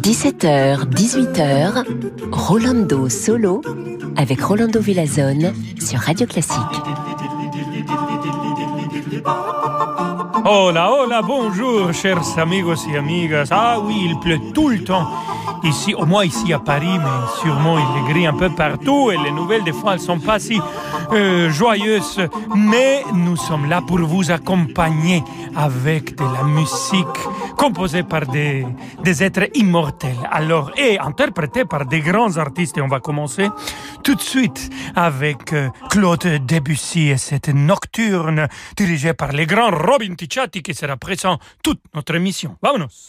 17h, 18h, Rolando Solo avec Rolando Villazone sur Radio Classique. Hola, hola, bonjour, chers amigos et amigas. Ah oui, il pleut tout le temps. Ici, au moins ici à Paris, mais sûrement il est gris un peu partout et les nouvelles des fois elles sont pas si euh, joyeuses. Mais nous sommes là pour vous accompagner avec de la musique composée par des, des êtres immortels. Alors, et interprétée par des grands artistes. Et on va commencer tout de suite avec euh, Claude Debussy et cette nocturne dirigée par le grand Robin Ticciati qui sera présent toute notre émission. Vamonos!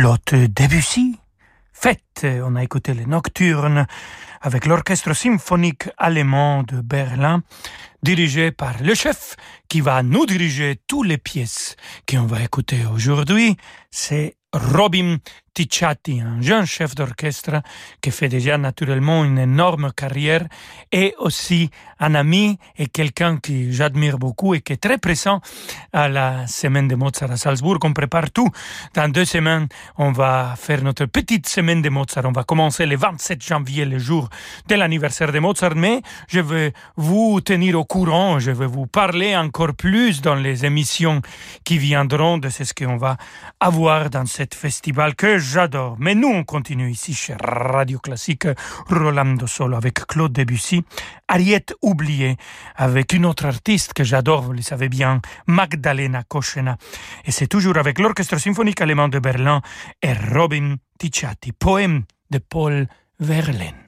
Claude Debussy. Fête, on a écouté les nocturnes avec l'orchestre symphonique allemand de Berlin, dirigé par le chef qui va nous diriger toutes les pièces qu'on va écouter aujourd'hui. C'est Robin Ticciati, un jeune chef d'orchestre qui fait déjà naturellement une énorme carrière et aussi un ami et quelqu'un que j'admire beaucoup et qui est très présent à la semaine de Mozart à Salzbourg. On prépare tout. Dans deux semaines, on va faire notre petite semaine de Mozart. On va commencer le 27 janvier, le jour de l'anniversaire de Mozart, mais je vais vous tenir au courant. Je vais vous parler encore plus dans les émissions qui viendront de ce qu'on va avoir dans ce festival que j'adore. Mais nous, on continue ici chez Radio Classique, Rolando Solo avec Claude Debussy, Ariette oubliée avec une autre artiste que j'adore, vous le savez bien, Magdalena Koschena. Et c'est toujours avec l'Orchestre symphonique allemand de Berlin et Robin Ticciati, poème de Paul Verlaine.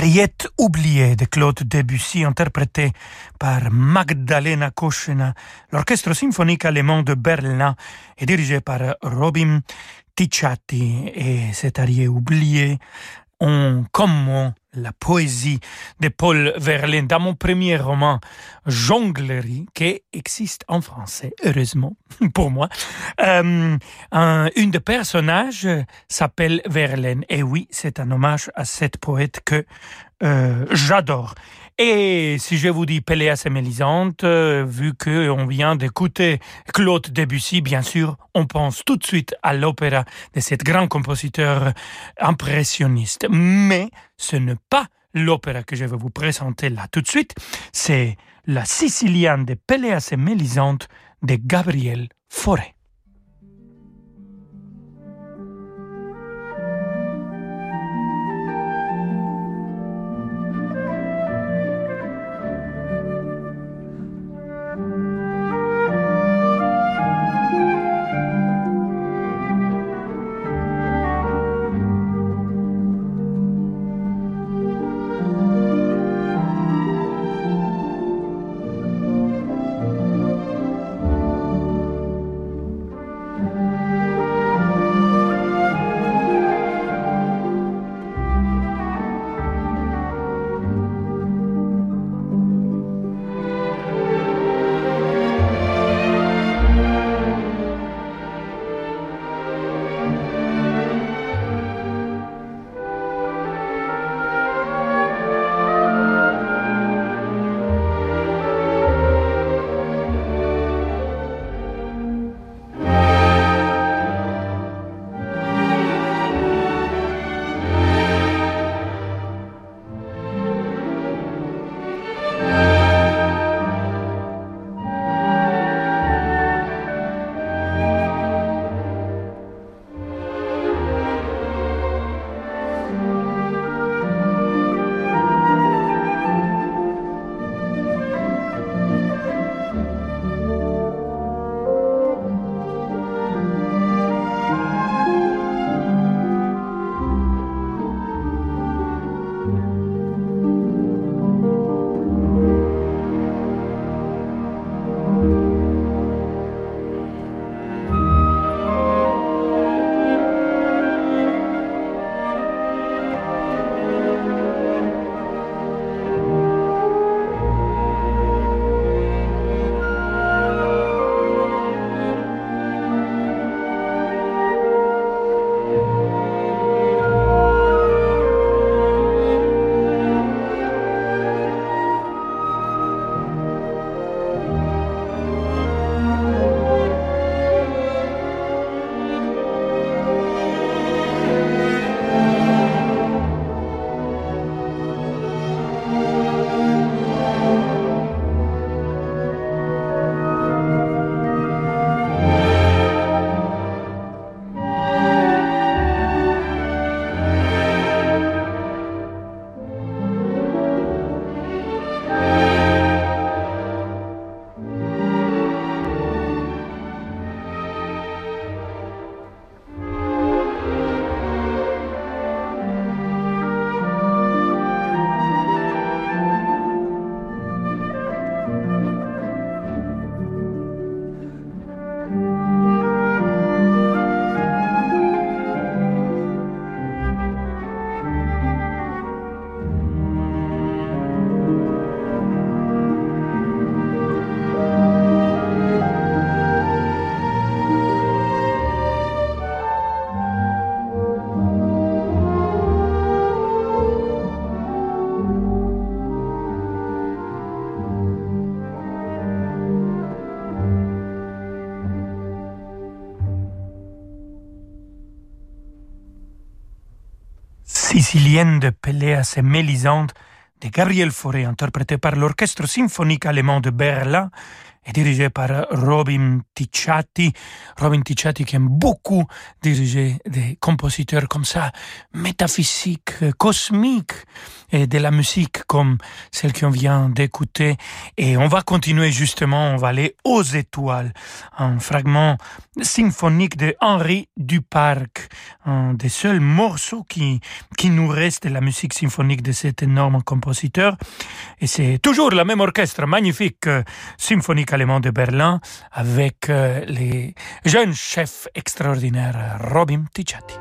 Ariette oubliée de Claude Debussy, interprétée par Magdalena Koschena. L'orchestre symphonique allemand de Berlin est dirigé par Robin Ticciati et cet arié oublié on comment la poésie de Paul Verlaine dans mon premier roman Jonglerie qui existe en français heureusement pour moi. Euh, une des personnages s'appelle Verlaine. Et oui c'est un hommage à cette poète que euh, j'adore et si je vous dis Péléas et Mélisande, euh, vu qu'on vient d'écouter Claude Debussy, bien sûr, on pense tout de suite à l'opéra de cet grand compositeur impressionniste. Mais ce n'est pas l'opéra que je vais vous présenter là tout de suite, c'est La Sicilienne de Péléas et Mélisande de Gabriel Fauré. De Péléas et Mélisande de Gabriel Fauré, interprété par l'Orchestre symphonique allemand de Berlin est dirigé par Robin Ticciati. Robin Ticciati qui aime beaucoup diriger des compositeurs comme ça, métaphysiques, cosmiques, et de la musique comme celle qu'on vient d'écouter. Et on va continuer justement, on va aller aux étoiles. Un fragment symphonique de Henri Duparc, un des seuls morceaux qui, qui nous reste de la musique symphonique de cet énorme compositeur. Et c'est toujours la même orchestre magnifique symphonique de Berlin avec euh, les jeunes chefs extraordinaires Robin Ticciati.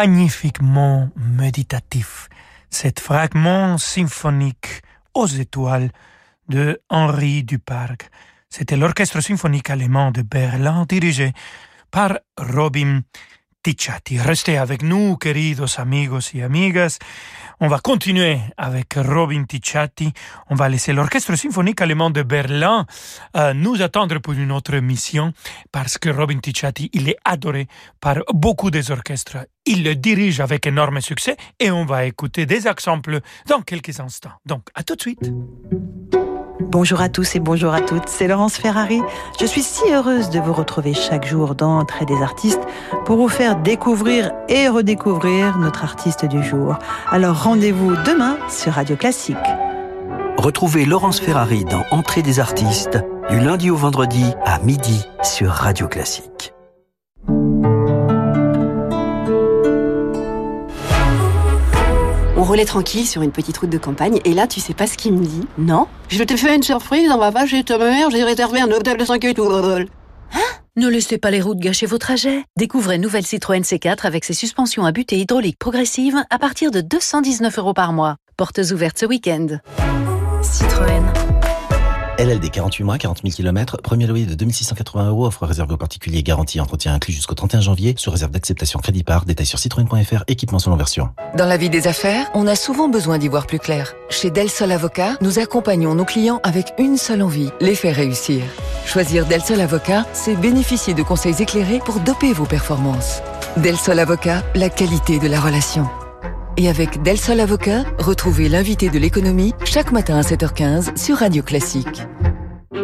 Magnifiquement méditatif, cet fragment symphonique aux étoiles de Henri Duparc. C'était l'orchestre symphonique allemand de Berlin dirigé par Robin Ticciati. Restez avec nous, queridos amigos y amigas. On va continuer avec Robin Ticciati. On va laisser l'Orchestre symphonique allemand de Berlin euh, nous attendre pour une autre mission parce que Robin Ticciati, il est adoré par beaucoup des orchestres. Il le dirige avec énorme succès et on va écouter des exemples dans quelques instants. Donc, à tout de suite. Bonjour à tous et bonjour à toutes, c'est Laurence Ferrari. Je suis si heureuse de vous retrouver chaque jour dans Entrée des artistes pour vous faire découvrir et redécouvrir notre artiste du jour. Alors rendez-vous demain sur Radio Classique. Retrouvez Laurence Ferrari dans Entrée des artistes du lundi au vendredi à midi sur Radio Classique. On roulait tranquille sur une petite route de campagne et là, tu sais pas ce qu'il me dit Non Je t'ai fait une surprise, on va pas chez ta mère, j'ai réservé un hôtel de 5 étoiles. Hein? Ne laissez pas les routes gâcher vos trajets. Découvrez nouvelle Citroën C4 avec ses suspensions à butée hydraulique progressive à partir de 219 euros par mois. Portes ouvertes ce week-end. Citroën. LLD 48 mois, 40 000 km, premier loyer de 2680 euros, offre réservée aux particuliers, garantie entretien inclus jusqu'au 31 janvier, sous réserve d'acceptation crédit par, détail sur citroën.fr, équipement selon version. Dans la vie des affaires, on a souvent besoin d'y voir plus clair. Chez Del Sol Avocat, nous accompagnons nos clients avec une seule envie, les faire réussir. Choisir Del Sol Avocat, c'est bénéficier de conseils éclairés pour doper vos performances. Del Sol Avocat, la qualité de la relation. Et avec Del Sol Avocat, retrouvez l'invité de l'économie chaque matin à 7h15 sur Radio Classique.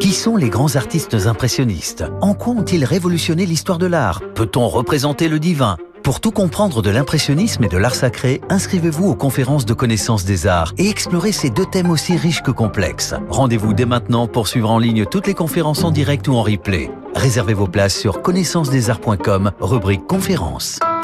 Qui sont les grands artistes impressionnistes? En quoi ont-ils révolutionné l'histoire de l'art? Peut-on représenter le divin? Pour tout comprendre de l'impressionnisme et de l'art sacré, inscrivez-vous aux conférences de connaissance des arts et explorez ces deux thèmes aussi riches que complexes. Rendez-vous dès maintenant pour suivre en ligne toutes les conférences en direct ou en replay. Réservez vos places sur connaissancesdesarts.com, rubrique conférences.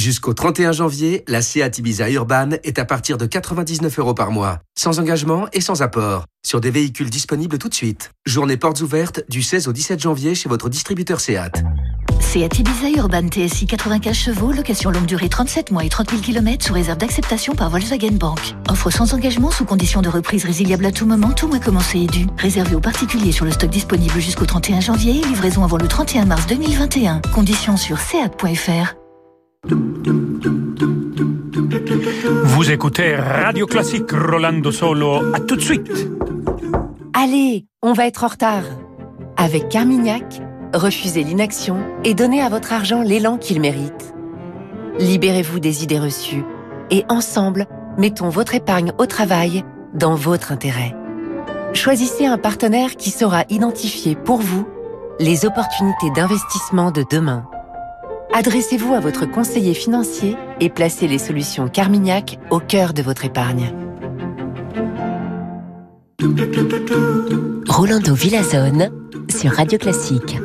Jusqu'au 31 janvier, la Seat Ibiza Urban est à partir de 99 euros par mois, sans engagement et sans apport, sur des véhicules disponibles tout de suite. Journée portes ouvertes du 16 au 17 janvier chez votre distributeur Seat. Seat Ibiza Urban TSI 95 chevaux, location longue durée 37 mois et 30 000 km sous réserve d'acceptation par Volkswagen Bank. Offre sans engagement sous condition de reprise résiliable à tout moment, tout mois commencé et dû. Réservé aux particuliers sur le stock disponible jusqu'au 31 janvier, livraison avant le 31 mars 2021. Conditions sur seat.fr. Vous écoutez Radio Classique Rolando Solo. À tout de suite. Allez, on va être en retard. Avec Carmignac, refusez l'inaction et donnez à votre argent l'élan qu'il mérite. Libérez-vous des idées reçues et ensemble, mettons votre épargne au travail dans votre intérêt. Choisissez un partenaire qui saura identifier pour vous les opportunités d'investissement de demain. Adressez-vous à votre conseiller financier et placez les solutions Carmignac au cœur de votre épargne. Rolando Villazone sur Radio Classique.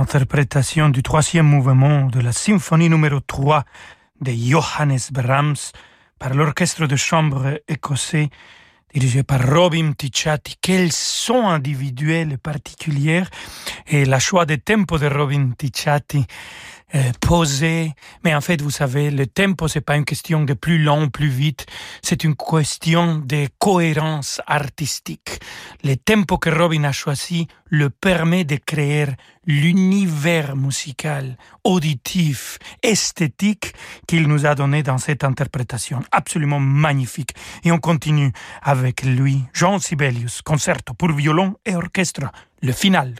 Interprétation du troisième mouvement de la symphonie numéro 3 de Johannes Brahms par l'orchestre de chambre écossais dirigé par Robin Ticciati. Quel son individuel particulier et la choix de tempo de Robin Ticciati euh, posé. Mais en fait, vous savez, le tempo, c'est pas une question de plus long, plus vite. C'est une question de cohérence artistique. Le tempo que Robin a choisi le permet de créer l'univers musical, auditif, esthétique qu'il nous a donné dans cette interprétation. Absolument magnifique. Et on continue avec lui, Jean Sibelius, concerto pour violon et orchestre, le final.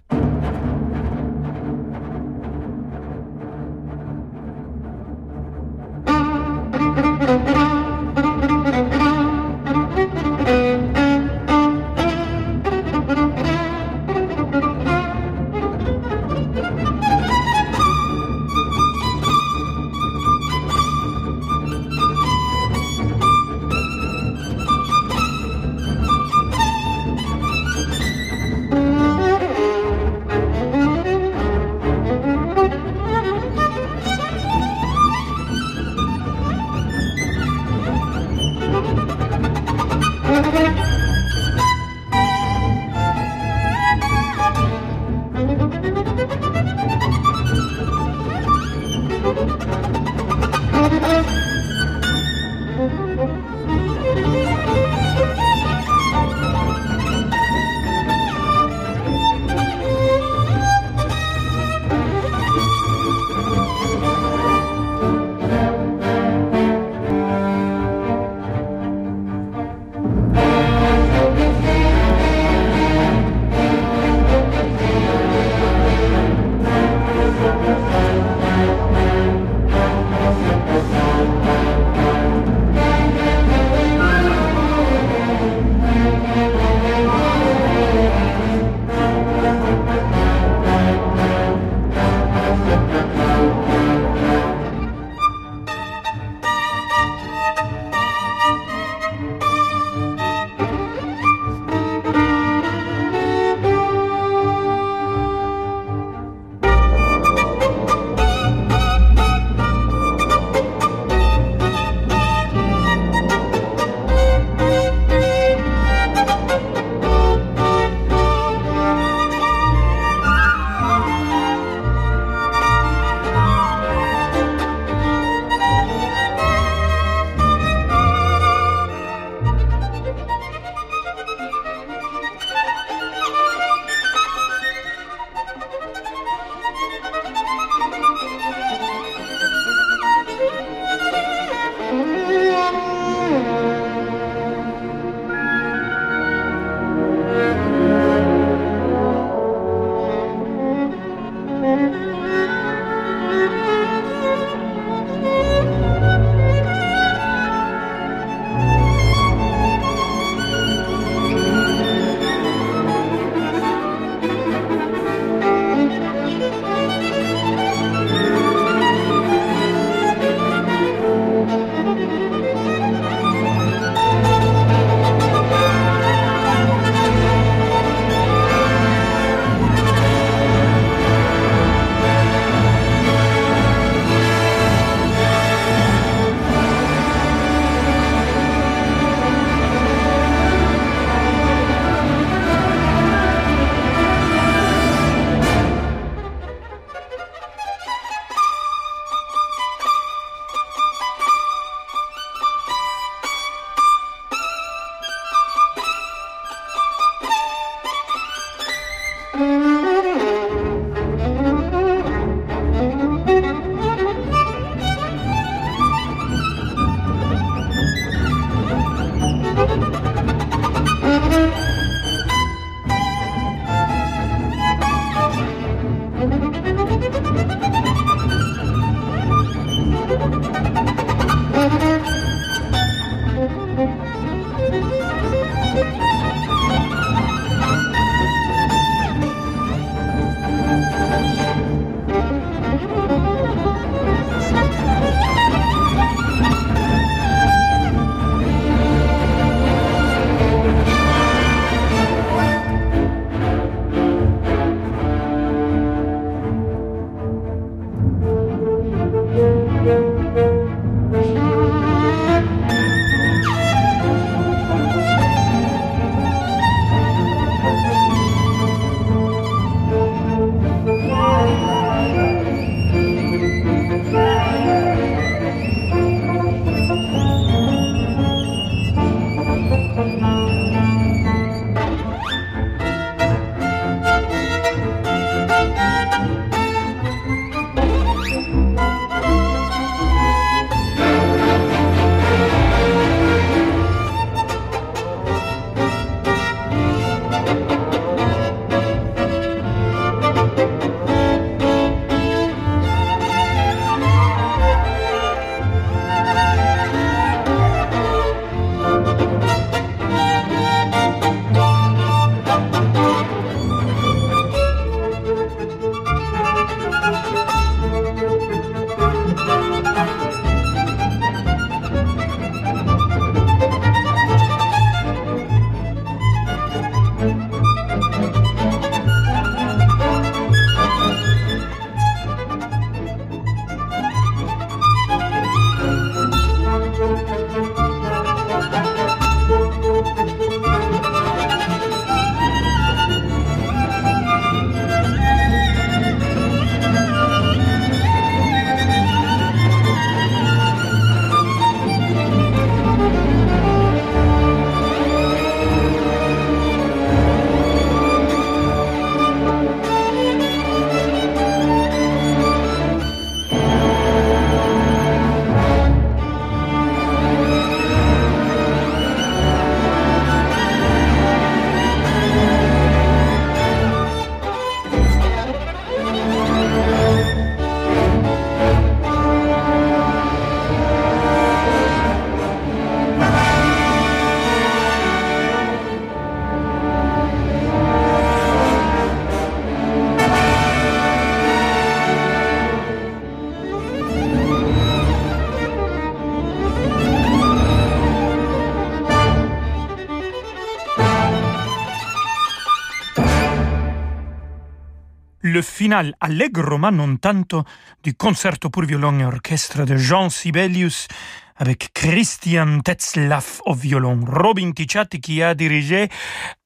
Le final allegro ma non tanto du concerto pour violon et orchestre de Jean Sibelius avec Christian Tetzlaff au violon, Robin Ticciati qui a dirigé.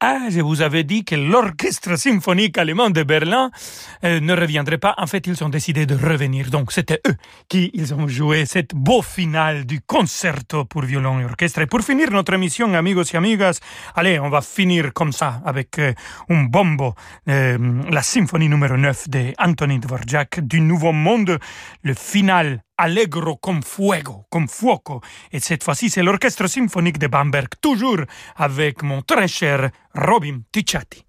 Ah, je vous avais dit que l'orchestre symphonique allemand de Berlin euh, ne reviendrait pas. En fait, ils ont décidé de revenir. Donc, c'était eux qui ils ont joué cette beau finale du concerto pour violon et orchestre. Et pour finir notre émission, amigos et amigas, allez, on va finir comme ça avec euh, un bombo, euh, la symphonie numéro 9 de Anthony Dvorak du Nouveau Monde, le final allegro con fuego, con fuoco. Et cette fois-ci, c'est l'orchestre symphonique de Bamberg, toujours avec mon très cher Robin Ticciati.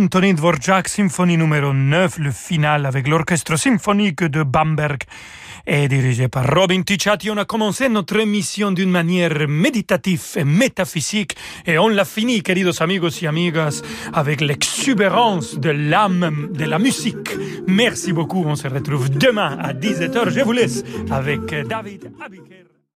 Anthony Dvorak, symphonie numéro 9, le final avec l'orchestre symphonique de Bamberg et dirigé par Robin Ticciati. On a commencé notre émission d'une manière méditative et métaphysique et on l'a fini, queridos amigos y amigas, avec l'exubérance de l'âme de la musique. Merci beaucoup, on se retrouve demain à 17h. Je vous laisse avec David Abiker.